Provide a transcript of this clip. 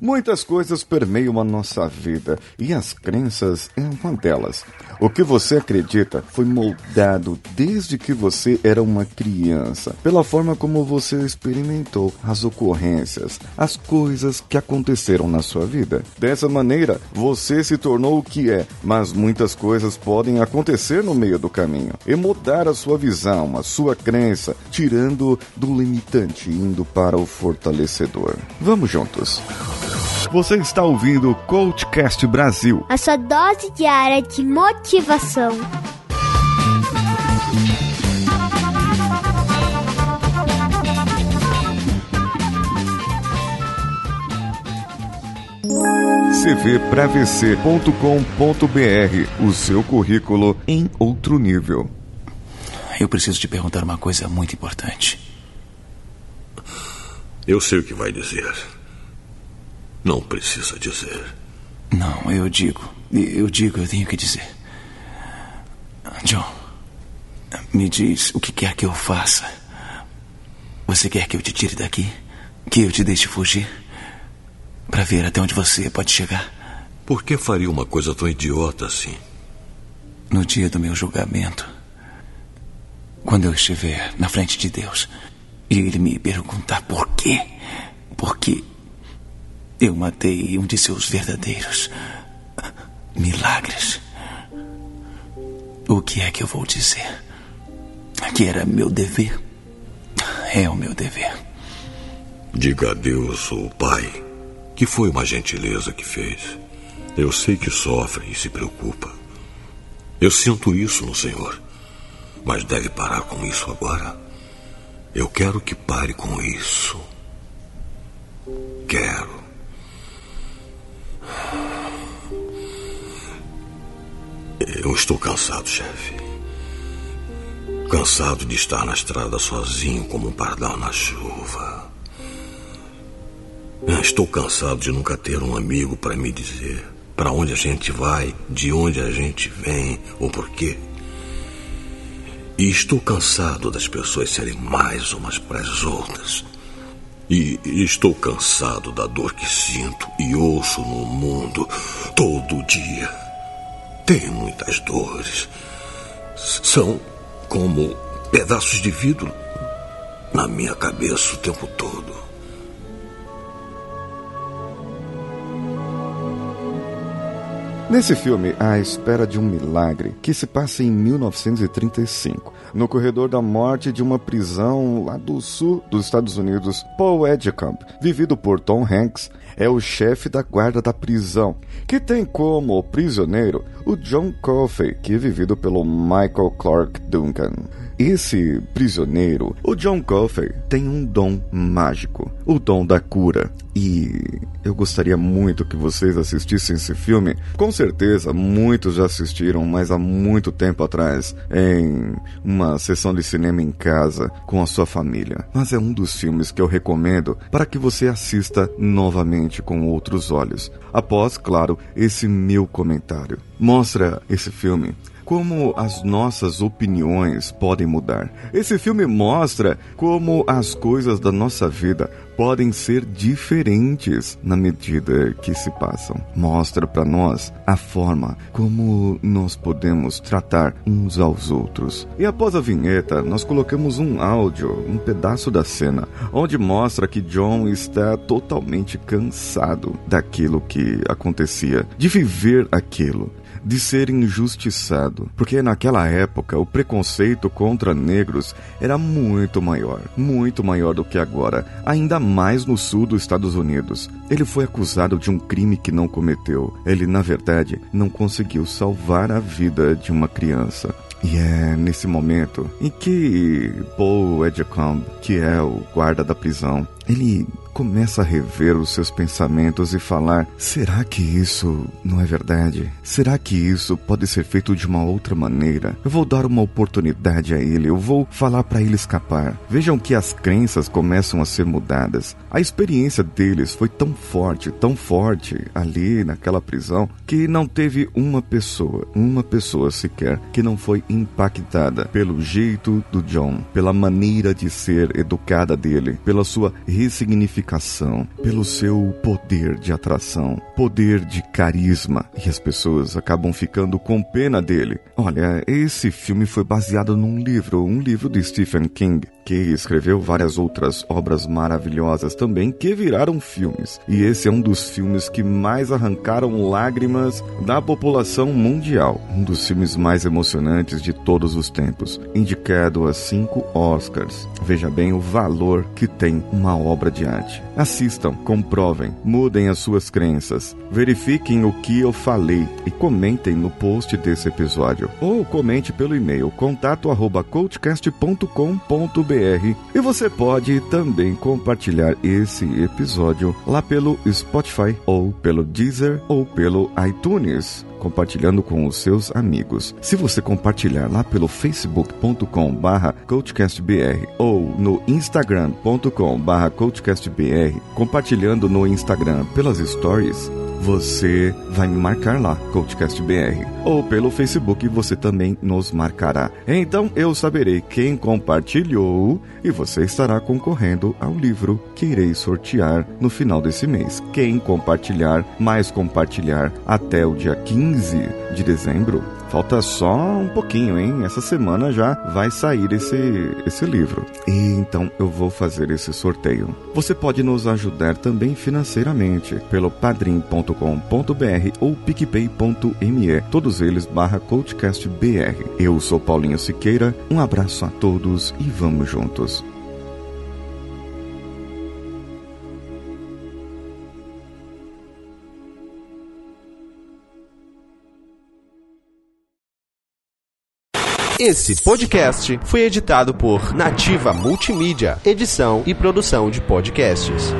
Muitas coisas permeiam a nossa vida e as crenças é uma delas. O que você acredita foi moldado desde que você era uma criança, pela forma como você experimentou as ocorrências, as coisas que aconteceram na sua vida. Dessa maneira, você se tornou o que é, mas muitas coisas podem acontecer no meio do caminho e mudar a sua visão, a sua crença, tirando do limitante e indo para o fortalecedor. Vamos juntos. Você está ouvindo o Coachcast Brasil. A sua dose diária de motivação. cvpravc.com.br O seu currículo em outro nível. Eu preciso te perguntar uma coisa muito importante. Eu sei o que vai dizer. Não precisa dizer. Não, eu digo. Eu digo, eu tenho que dizer. John, me diz o que quer que eu faça. Você quer que eu te tire daqui? Que eu te deixe fugir? Para ver até onde você pode chegar? Por que faria uma coisa tão idiota assim? No dia do meu julgamento, quando eu estiver na frente de Deus e ele me perguntar por quê, por que eu matei um de seus verdadeiros milagres. O que é que eu vou dizer? Que era meu dever. É o meu dever. Diga a Deus, o Pai, que foi uma gentileza que fez. Eu sei que sofre e se preocupa. Eu sinto isso no Senhor. Mas deve parar com isso agora. Eu quero que pare com isso. Quero. Estou cansado, chefe. Cansado de estar na estrada sozinho como um pardal na chuva. Estou cansado de nunca ter um amigo para me dizer para onde a gente vai, de onde a gente vem ou por quê. E estou cansado das pessoas serem mais umas para as outras. E estou cansado da dor que sinto e ouço no mundo todo dia. Tenho muitas dores. São como pedaços de vidro na minha cabeça o tempo todo. Nesse filme, A Espera de um Milagre, que se passa em 1935, no corredor da morte de uma prisão lá do sul dos Estados Unidos, Paul Edgecamp, vivido por Tom Hanks, é o chefe da guarda da prisão, que tem como prisioneiro o John Coffey, que é vivido pelo Michael Clark Duncan. Esse prisioneiro, o John Coffey, tem um dom mágico, o dom da cura. E eu gostaria muito que vocês assistissem esse filme. Com certeza, muitos já assistiram, mas há muito tempo atrás, em uma sessão de cinema em casa com a sua família. Mas é um dos filmes que eu recomendo para que você assista novamente com outros olhos. Após, claro, esse meu comentário. Mostra esse filme como as nossas opiniões podem mudar. Esse filme mostra como as coisas da nossa vida podem ser diferentes na medida que se passam. Mostra para nós a forma como nós podemos tratar uns aos outros. E após a vinheta, nós colocamos um áudio, um pedaço da cena, onde mostra que John está totalmente cansado daquilo que acontecia, de viver aquilo de ser injustiçado, porque naquela época o preconceito contra negros era muito maior, muito maior do que agora, ainda mais no sul dos Estados Unidos. Ele foi acusado de um crime que não cometeu. Ele, na verdade, não conseguiu salvar a vida de uma criança. E é nesse momento em que Paul Edgecombe, que é o guarda da prisão, ele começa a rever os seus pensamentos e falar: será que isso não é verdade? Será que isso pode ser feito de uma outra maneira? Eu vou dar uma oportunidade a ele, eu vou falar para ele escapar. Vejam que as crenças começam a ser mudadas. A experiência deles foi tão forte, tão forte ali naquela prisão, que não teve uma pessoa, uma pessoa sequer, que não foi impactada pelo jeito do John, pela maneira de ser educada dele, pela sua ressignificação pelo seu poder de atração, poder de carisma, e as pessoas acabam ficando com pena dele. Olha, esse filme foi baseado num livro, um livro de Stephen King, que escreveu várias outras obras maravilhosas também que viraram filmes. E esse é um dos filmes que mais arrancaram lágrimas da população mundial. Um dos filmes mais emocionantes de todos os tempos, indicado a cinco Oscars. Veja bem o valor que tem uma obra de arte. Assistam, comprovem, mudem as suas crenças, verifiquem o que eu falei e comentem no post desse episódio. Ou comente pelo e-mail contato@coachcast.com.br e você pode também compartilhar esse episódio lá pelo Spotify ou pelo Deezer ou pelo iTunes compartilhando com os seus amigos. Se você compartilhar lá pelo facebook.com barra coachcastbr ou no instagram.com barra coachcastbr, compartilhando no Instagram pelas stories, você vai me marcar lá, CoachCastBR. Ou pelo Facebook você também nos marcará. Então eu saberei quem compartilhou e você estará concorrendo ao livro que irei sortear no final desse mês. Quem compartilhar, mais compartilhar até o dia 15 de dezembro, Falta só um pouquinho, hein? Essa semana já vai sair esse, esse livro. E então eu vou fazer esse sorteio. Você pode nos ajudar também financeiramente pelo padrim.com.br ou picpay.me, todos eles barra coachcastbr. Eu sou Paulinho Siqueira, um abraço a todos e vamos juntos. Esse podcast foi editado por Nativa Multimídia, edição e produção de podcasts.